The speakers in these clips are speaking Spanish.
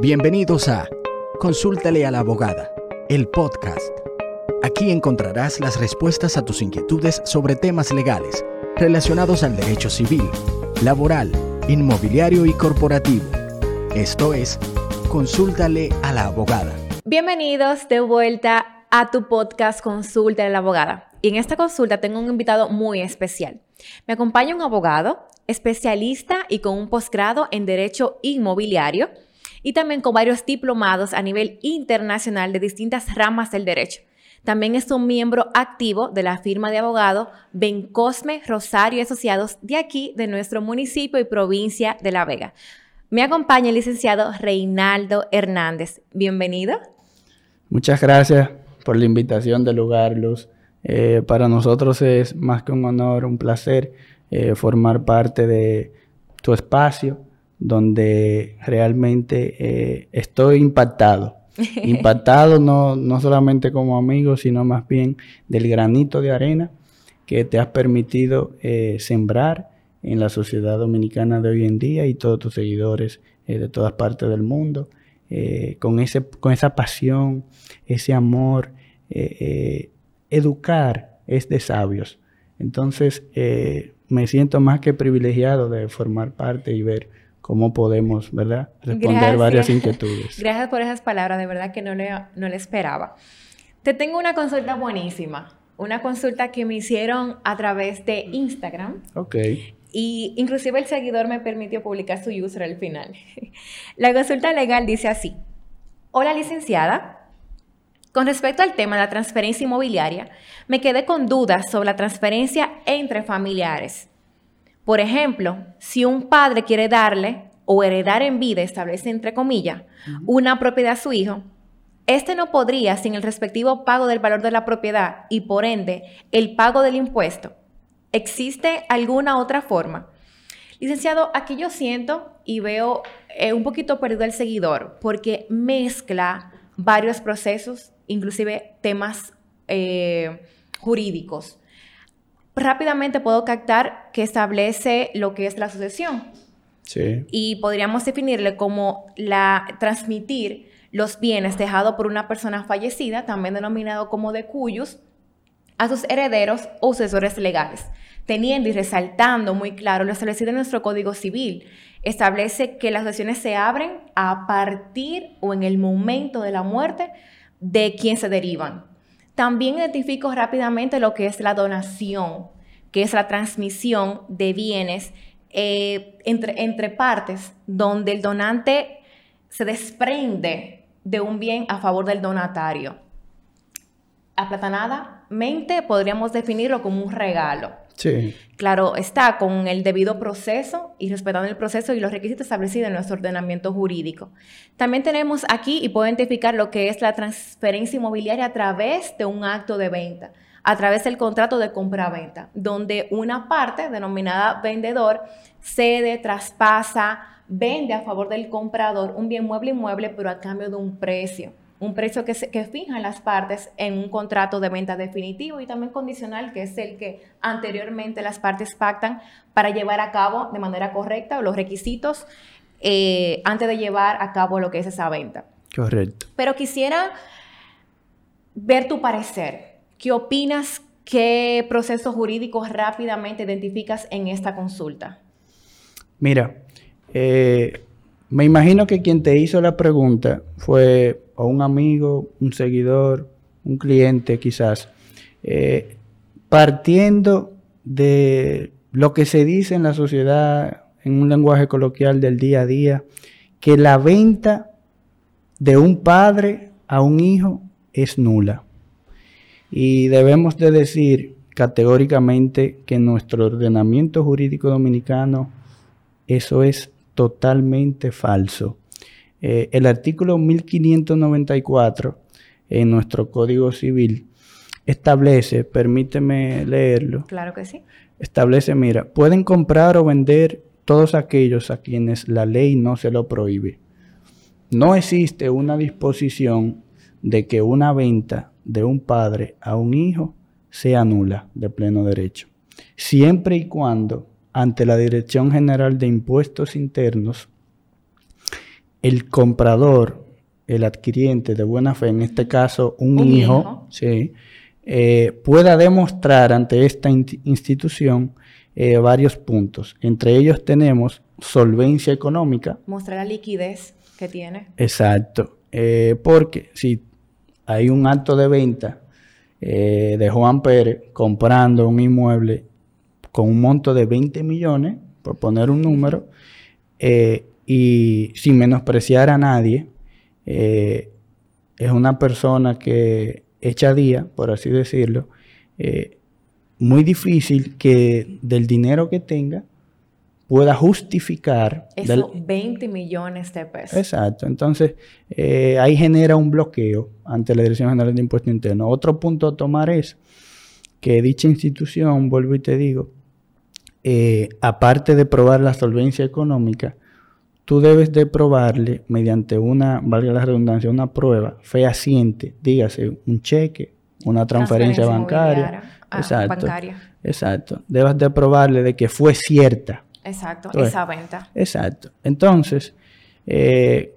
Bienvenidos a Consúltale a la abogada, el podcast. Aquí encontrarás las respuestas a tus inquietudes sobre temas legales relacionados al derecho civil, laboral, inmobiliario y corporativo. Esto es, Consúltale a la abogada. Bienvenidos de vuelta a tu podcast Consúltale a la abogada. Y en esta consulta tengo un invitado muy especial. Me acompaña un abogado, especialista y con un posgrado en Derecho Inmobiliario y también con varios diplomados a nivel internacional de distintas ramas del derecho. También es un miembro activo de la firma de abogado Bencosme Rosario Asociados de aquí, de nuestro municipio y provincia de La Vega. Me acompaña el licenciado Reinaldo Hernández. Bienvenido. Muchas gracias por la invitación de lugar, Luz. Eh, para nosotros es más que un honor, un placer eh, formar parte de tu espacio donde realmente eh, estoy impactado. impactado no, no solamente como amigo, sino más bien del granito de arena que te has permitido eh, sembrar en la sociedad dominicana de hoy en día y todos tus seguidores eh, de todas partes del mundo, con, ese, con esa pasión, ese amor. educar es de sabios. Entonces, me siento más que privilegiado de formar parte y ver cómo podemos, ¿verdad? Responder varias inquietudes. Gracias por esas palabras, de verdad que no le, no le esperaba. Te tengo una consulta buenísima, una consulta que me hicieron a través de Instagram. Ok. Y inclusive el seguidor me permitió publicar su user al final. La consulta legal dice así. Hola licenciada, con respecto al tema de la transferencia inmobiliaria, me quedé con dudas sobre la transferencia entre familiares. Por ejemplo, si un padre quiere darle o heredar en vida, establece entre comillas, una propiedad a su hijo, este no podría sin el respectivo pago del valor de la propiedad y por ende el pago del impuesto. ¿Existe alguna otra forma? Licenciado, aquí yo siento y veo eh, un poquito perdido el seguidor porque mezcla varios procesos, inclusive temas eh, jurídicos rápidamente puedo captar que establece lo que es la sucesión. Sí. Y podríamos definirle como la transmitir los bienes dejados por una persona fallecida, también denominado como de cuyos, a sus herederos o sucesores legales, teniendo y resaltando muy claro lo establecido en nuestro Código Civil. Establece que las sucesiones se abren a partir o en el momento de la muerte de quien se derivan. También identifico rápidamente lo que es la donación, que es la transmisión de bienes eh, entre, entre partes, donde el donante se desprende de un bien a favor del donatario. Aplatanadamente podríamos definirlo como un regalo. Sí. Claro, está con el debido proceso y respetando el proceso y los requisitos establecidos en nuestro ordenamiento jurídico. También tenemos aquí y puedo identificar lo que es la transferencia inmobiliaria a través de un acto de venta, a través del contrato de compra-venta, donde una parte denominada vendedor cede, traspasa, vende a favor del comprador un bien mueble inmueble, pero a cambio de un precio un precio que, se, que fijan las partes en un contrato de venta definitivo y también condicional, que es el que anteriormente las partes pactan para llevar a cabo de manera correcta los requisitos eh, antes de llevar a cabo lo que es esa venta. Correcto. Pero quisiera ver tu parecer. ¿Qué opinas? ¿Qué procesos jurídicos rápidamente identificas en esta consulta? Mira, eh, me imagino que quien te hizo la pregunta fue o un amigo, un seguidor, un cliente quizás, eh, partiendo de lo que se dice en la sociedad, en un lenguaje coloquial del día a día, que la venta de un padre a un hijo es nula. Y debemos de decir categóricamente que nuestro ordenamiento jurídico dominicano eso es totalmente falso. Eh, el artículo 1594 en nuestro Código Civil establece, permíteme leerlo. Claro que sí. Establece, mira, pueden comprar o vender todos aquellos a quienes la ley no se lo prohíbe. No existe una disposición de que una venta de un padre a un hijo sea nula de pleno derecho, siempre y cuando ante la Dirección General de Impuestos Internos el comprador, el adquiriente de buena fe, en este caso un, hijo, Sí, eh, pueda demostrar ante esta institución eh, varios puntos. Entre ellos tenemos solvencia económica. Mostrar la liquidez que tiene. Exacto. Eh, porque si hay un acto de venta de Juan Pérez comprando un inmueble con un monto de 20 millones, por poner un número, y sin menospreciar a nadie, es una persona que echa día, por así decirlo, eh, muy difícil que del dinero que tenga pueda justificar... Esos 20 millones de pesos. Exacto. Entonces, eh, ahí genera un bloqueo ante la Dirección General de Impuestos Internos. Otro punto a tomar es que dicha institución, vuelvo y te digo, eh, aparte de probar la solvencia económica, tú debes de probarle mediante una, valga la redundancia, una prueba fehaciente, dígase un cheque, una transferencia, bancaria. Ah, exacto. Exacto. Debes de probarle de que fue cierta. Exacto, esa venta. Exacto. Entonces, eh,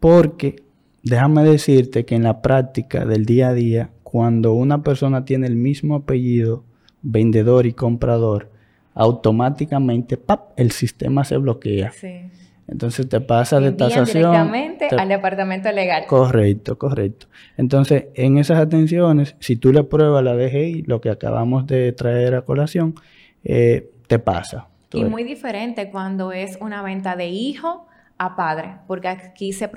porque déjame decirte que en la práctica del día a día, cuando una persona tiene el mismo apellido, vendedor y comprador, automáticamente ¡pap! el sistema se bloquea. Sí. Entonces te pasa de tasación. Directamente al departamento legal. Correcto, correcto. Entonces, en esas atenciones, si tú le pruebas la DGI, lo que acabamos de traer a colación, eh, te pasa. Y muy diferente cuando es una venta de hijo a padre, porque aquí se,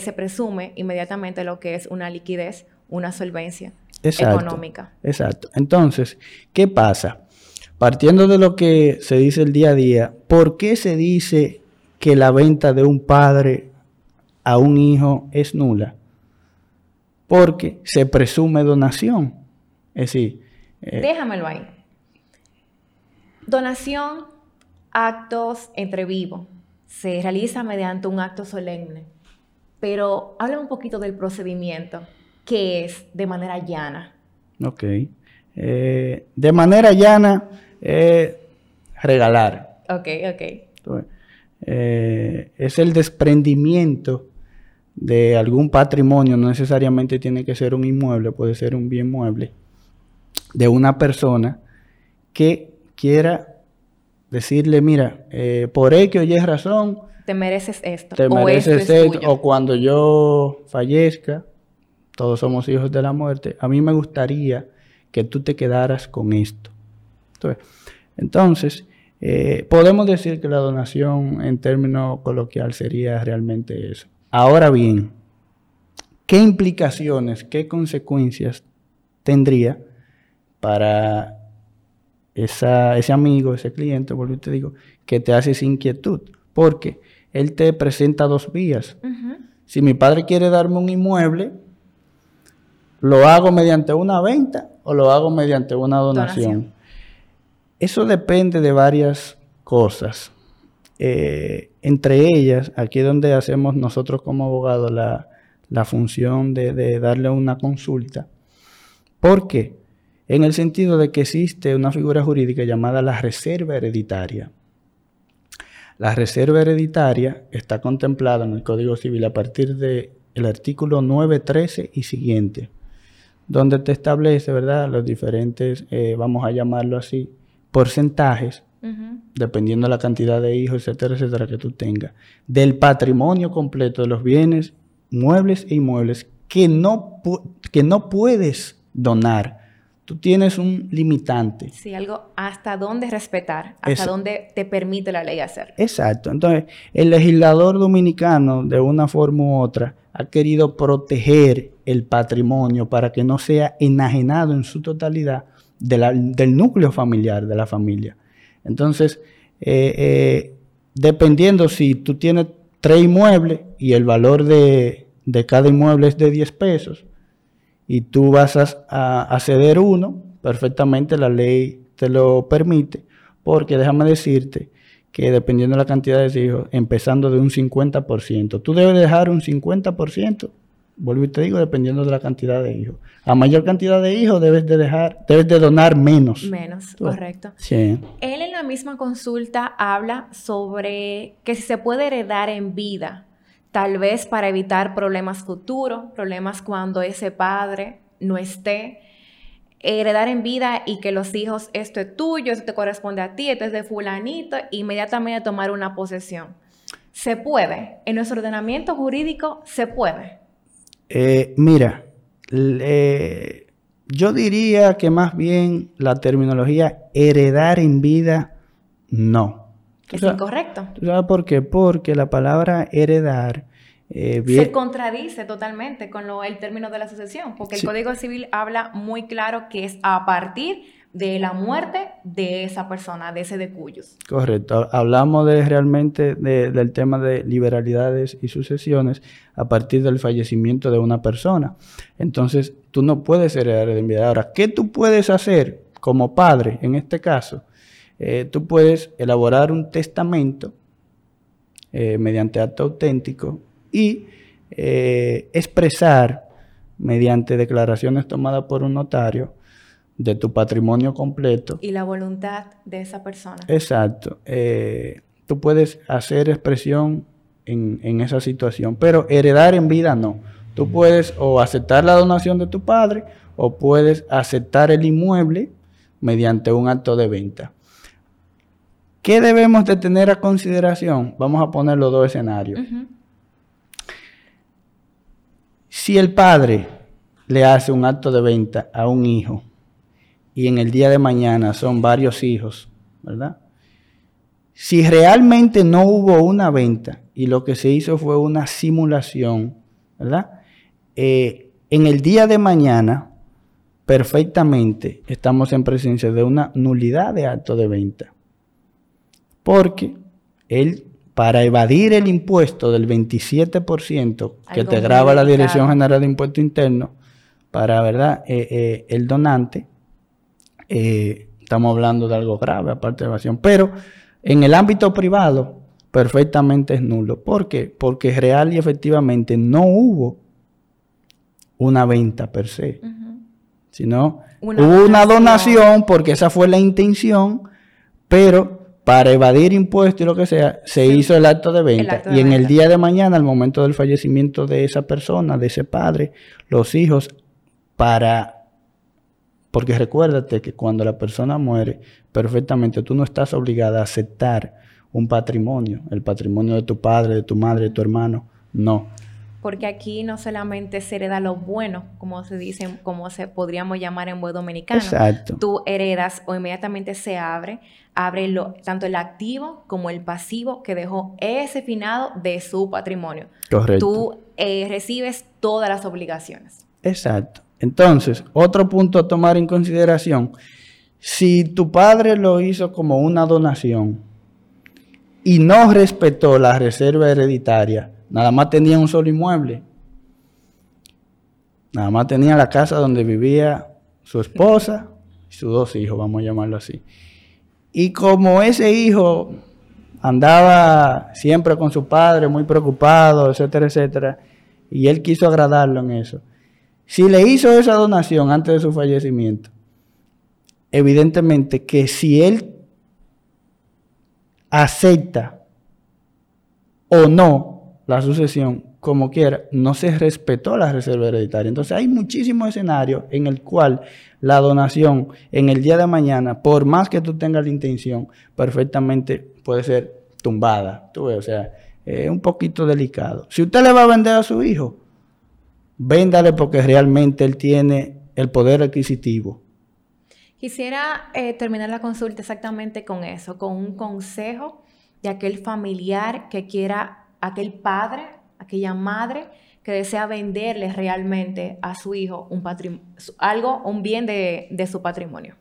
se presume inmediatamente lo que es una liquidez, una solvencia económica. Exacto. Entonces, ¿qué pasa? Partiendo de lo que se dice el día a día, ¿por qué se dice que la venta de un padre a un hijo es nula, porque se presume donación. Es decir, eh, déjamelo ahí. Donación, actos entre vivos, se realiza mediante un acto solemne, pero habla un poquito del procedimiento, que es de manera llana. Ok. Eh, de manera llana, regalar. Ok, ok. Eh, es el desprendimiento de algún patrimonio, no necesariamente tiene que ser un inmueble, puede ser un bien mueble, de una persona que quiera decirle, mira, eh, por X o Y razón, te mereces esto. Te mereces esto, o cuando yo fallezca, todos somos hijos de la muerte, a mí me gustaría que tú te quedaras con esto. Entonces eh, podemos decir que la donación en términos coloquial sería realmente eso. Ahora bien, ¿qué implicaciones, qué consecuencias tendría para ese amigo, ese cliente, vuelvo y te digo, que te hace esa inquietud? Porque él te presenta dos vías. Si mi padre quiere darme un inmueble, lo hago mediante una venta o lo hago mediante una donación. Eso depende de varias cosas. Eh, entre ellas, aquí es donde hacemos nosotros como abogados la, función de, darle una consulta. ¿Por qué? En el sentido de que existe una figura jurídica llamada la reserva hereditaria. La reserva hereditaria está contemplada en el Código Civil a partir del artículo 913 y siguiente, donde te establece, ¿verdad?, los diferentes, eh, vamos a llamarlo así, porcentajes, dependiendo de la cantidad de hijos, etcétera, etcétera, que tú tengas, del patrimonio completo de los bienes muebles e inmuebles que no, que no puedes donar. Tú tienes un limitante. Sí, algo hasta dónde respetar, hasta dónde te permite la ley hacer. Exacto. Entonces, el legislador dominicano, de una forma u otra, ha querido proteger el patrimonio para que no sea enajenado en su totalidad del núcleo familiar de la familia. Entonces, eh, eh, dependiendo si tú tienes tres inmuebles y el valor de, cada inmueble es de 10 pesos y tú vas a, ceder uno, perfectamente la ley te lo permite, porque déjame decirte que dependiendo de la cantidad de hijos, empezando de un 50%, tú debes dejar un 50% vuelvo y te digo, dependiendo de la cantidad de hijos. A mayor cantidad de hijos debes de dejar, debes de donar menos. Menos, correcto. Sí. Él en la misma consulta habla sobre que si se puede heredar en vida, tal vez para evitar problemas futuros, problemas cuando ese padre no esté, heredar en vida y que los hijos, esto es tuyo, esto te corresponde a ti, esto es de fulanito, inmediatamente tomar una posesión. Se puede, en nuestro ordenamiento jurídico se puede. Eh, mira, yo diría que más bien la terminología heredar en vida, no. Es incorrecto. sabes por qué? Porque la palabra heredar eh, se contradice totalmente con lo, el término de la sucesión, porque el Código Civil habla muy claro que es a partir de la muerte de esa persona, de ese de cuyos. Correcto. Hablamos de realmente del tema de liberalidades y sucesiones a partir del fallecimiento de una persona. Entonces, tú no puedes heredar de vida. Ahora, ¿qué tú puedes hacer como padre en este caso? Eh, tú puedes elaborar un testamento eh, mediante acto auténtico y eh, expresar mediante declaraciones tomadas por un notario de tu patrimonio completo. Y la voluntad de esa persona. Exacto. tú puedes hacer expresión en, en, esa situación, pero heredar en vida no. Tú puedes o aceptar la donación de tu padre o puedes aceptar el inmueble mediante un acto de venta. ¿Qué debemos de tener a consideración? Vamos a poner los dos escenarios. Si el padre le hace un acto de venta a un hijo y en el día de mañana son varios hijos, ¿verdad? Si realmente no hubo una venta y lo que se hizo fue una simulación, ¿verdad? Eh, en el día de mañana, perfectamente estamos en presencia de una nulidad de acto de venta. Porque él, para evadir el impuesto del 27% que te graba la Dirección General de Impuesto Interno, para, ¿verdad? Eh, eh, el donante, eh, estamos hablando de algo grave, aparte de evasión. Pero en el ámbito privado, perfectamente es nulo. ¿Por qué? Porque real y efectivamente no hubo una venta per se, sino hubo una donación porque esa fue la intención, pero para evadir impuestos y lo que sea, se hizo el acto de venta. y en el día de mañana, al momento del fallecimiento de esa persona, de ese padre, los hijos, para... Porque recuérdate que cuando la persona muere, perfectamente tú no estás obligada a aceptar un patrimonio, el patrimonio de tu padre, de tu madre, de tu hermano. No porque aquí no solamente se hereda lo bueno, como se dice, como se podríamos llamar en buen dominicano. Exacto. Tú heredas o inmediatamente se abre, abre lo, tanto el activo como el pasivo que dejó ese finado de su patrimonio. Correcto. Tú eh, recibes todas las obligaciones. Exacto. Entonces, otro punto a tomar en consideración, si tu padre lo hizo como una donación y no respetó la reserva hereditaria, Nada más tenía un solo inmueble. Nada más tenía la casa donde vivía su esposa y sus dos hijos, vamos a llamarlo así. Y como ese hijo andaba siempre con su padre, muy preocupado, etcétera, etcétera, y él quiso agradarlo en eso. Si le hizo esa donación antes de su fallecimiento, evidentemente que si él acepta o no la sucesión, como quiera, no se respetó la reserva hereditaria. Entonces hay muchísimos escenarios en el cual la donación en el día de mañana, por más que tú tengas la intención, perfectamente puede ser tumbada. Tú ves, o sea, es un poquito delicado. Si usted le va a vender a su hijo, véndale porque realmente él tiene el poder adquisitivo. Quisiera eh, terminar la consulta exactamente con eso, con un consejo de aquel familiar que quiera aquel padre, aquella madre que desea venderle realmente a su hijo un algo, un bien de, su patrimonio.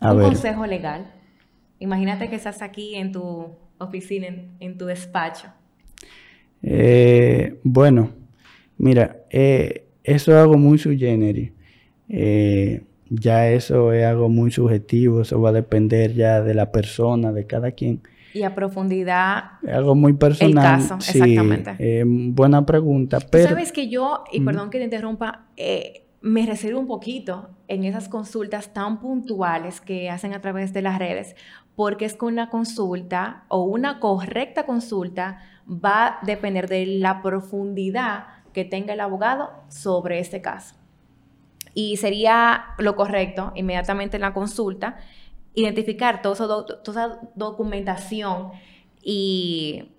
un consejo legal. Imagínate que estás aquí en tu oficina, en, tu despacho. Eh, bueno, mira, eh, eso es algo muy sui generis. Eh, ya eso es algo muy subjetivo, eso va a depender ya de la persona, de cada quien. Y a profundidad. Algo muy personal. El caso, exactamente. Eh, buena pregunta. Pero... Sabes que yo, y perdón que te interrumpa, eh, me reservo un poquito en esas consultas tan puntuales que hacen a través de las redes, porque es con una consulta o una correcta consulta va a depender de la profundidad que tenga el abogado sobre este caso. Y sería lo correcto, inmediatamente en la consulta, identificar toda esa documentación y,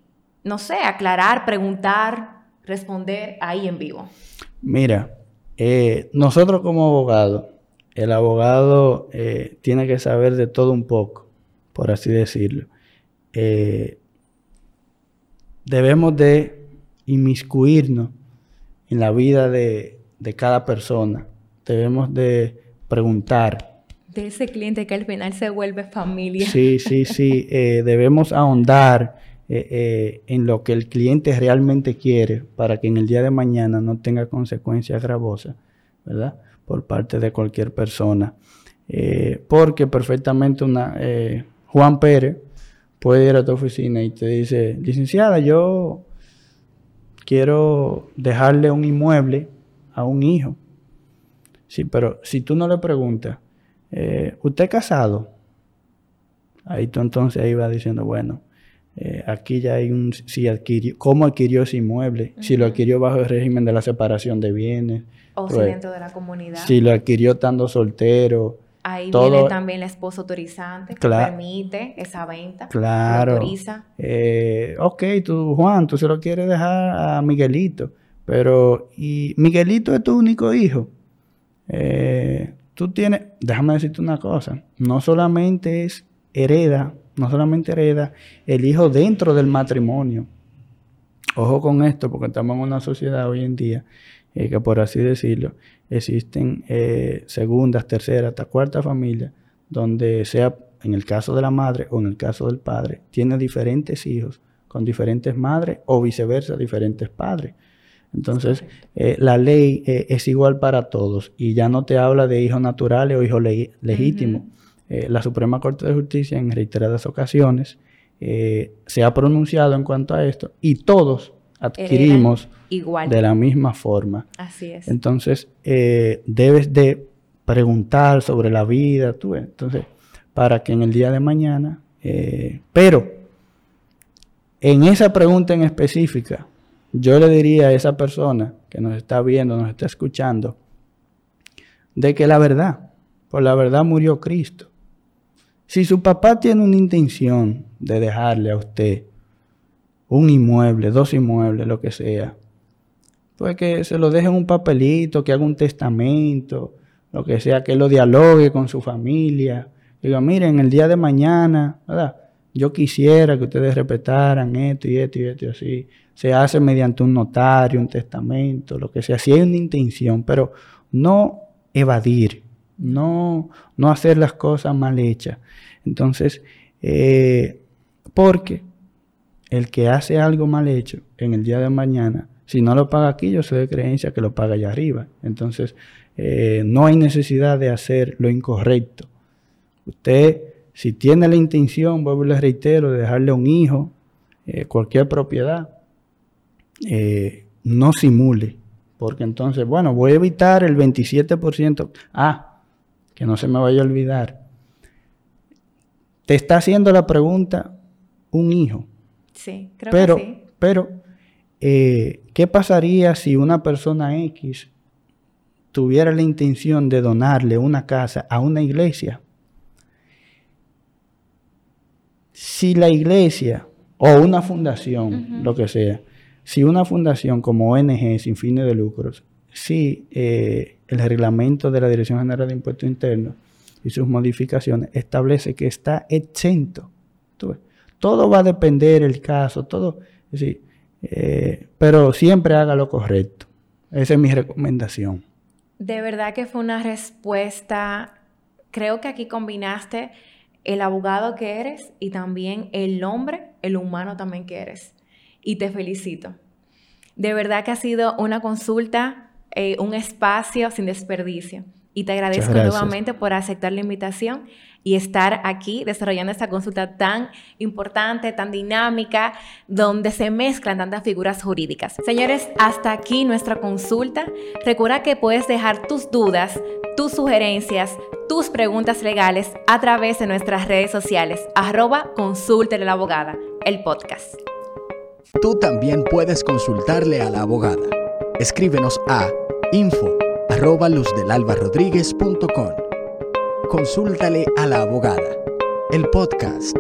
no sé, aclarar, preguntar, responder ahí en vivo. Mira, eh, nosotros como abogados, el abogado eh, tiene que saber de todo un poco, por así decirlo. Eh, debemos de inmiscuirnos en la vida de, cada persona. Debemos de preguntar. De ese cliente que al final se vuelve familia. Sí, sí, sí. debemos ahondar en lo que el cliente realmente quiere para que en el día de mañana no tenga consecuencias gravosas, ¿verdad? por parte de cualquier persona. Eh, porque perfectamente una, eh, Juan Pérez puede ir a tu oficina y te dice, licenciada, yo quiero dejarle un inmueble a un hijo. Sí, pero si tú no le preguntas, eh, ¿usted casado? Ahí tú entonces ahí diciendo, bueno, aquí ya hay un, si adquirió, cómo adquirió ese inmueble, si lo adquirió bajo el régimen de la separación de bienes, o si dentro de la comunidad. Si lo adquirió estando soltero. Ahí viene también el esposo autorizante que permite esa venta. Claro. autoriza. Eh, ok, tú, Juan, tú se lo quieres dejar a Miguelito. Pero, ¿y Miguelito es tu único hijo? Eh, tú tienes, déjame decirte una cosa, no solamente es hereda, no solamente hereda el hijo dentro del matrimonio. Ojo con esto, porque estamos en una sociedad hoy en día eh, que por así decirlo, existen eh, segundas, terceras, hasta cuartas familias, donde sea en el caso de la madre o en el caso del padre, tiene diferentes hijos con diferentes madres o viceversa, diferentes padres. Entonces, eh, la ley es igual para todos y ya no te habla de hijos naturales o hijos legítimos. la Suprema Corte de Justicia en reiteradas ocasiones se ha pronunciado en cuanto a esto y todos adquirimos de la misma forma. Así es. Entonces, eh, debes de preguntar sobre la vida, tú Entonces, para que en el día de mañana, eh, pero en esa pregunta en específica, yo le diría a esa persona que nos está viendo, nos está escuchando, de que la verdad, por la verdad murió Cristo. Si su papá tiene una intención de dejarle a usted un inmueble, dos inmuebles, lo que sea, pues que se lo deje en un papelito, que haga un testamento, lo que sea, que lo dialogue con su familia. Diga, miren, el día de mañana, ¿verdad? Yo quisiera que ustedes respetaran esto y esto y esto y así. Se hace mediante un notario, un testamento, lo que sea. Si hay una intención, pero no evadir, no, no hacer las cosas mal hechas. Entonces, eh, porque el que hace algo mal hecho en el día de mañana, si no lo paga aquí, yo soy de creencia que lo paga allá arriba. Entonces, eh, no hay necesidad de hacer lo incorrecto. Usted, si tiene la intención, vuelvo y le reitero, de dejarle a un hijo eh, cualquier propiedad, eh, no simule. Porque entonces, bueno, voy a evitar el 27%. Ah, que no se me vaya a olvidar. Te está haciendo la pregunta un hijo. Sí, creo pero, que sí. Pero, eh, ¿qué pasaría si una persona X tuviera la intención de donarle una casa a una iglesia? Si la iglesia o una fundación, lo que sea, si una fundación como ONG sin fines de lucros, si eh, el reglamento de la Dirección General de Impuestos Internos y sus modificaciones establece que está exento. ¿tú todo va a depender el caso, todo. Sí, eh, pero siempre haga lo correcto. Esa es mi recomendación. De verdad que fue una respuesta. Creo que aquí combinaste el abogado que eres y también el hombre, el humano también que eres. Y te felicito. De verdad que ha sido una consulta, eh, un espacio sin desperdicio. Y te agradezco nuevamente por aceptar la invitación y estar aquí desarrollando esta consulta tan importante, tan dinámica, donde se mezclan tantas figuras jurídicas. Señores, hasta aquí nuestra consulta. Recuerda que puedes dejar tus dudas, tus sugerencias, tus preguntas legales a través de nuestras redes sociales, arroba consulte la abogada, el podcast. Tú también puedes consultarle a la abogada. Escríbenos a info. Consúltale a la abogada. El podcast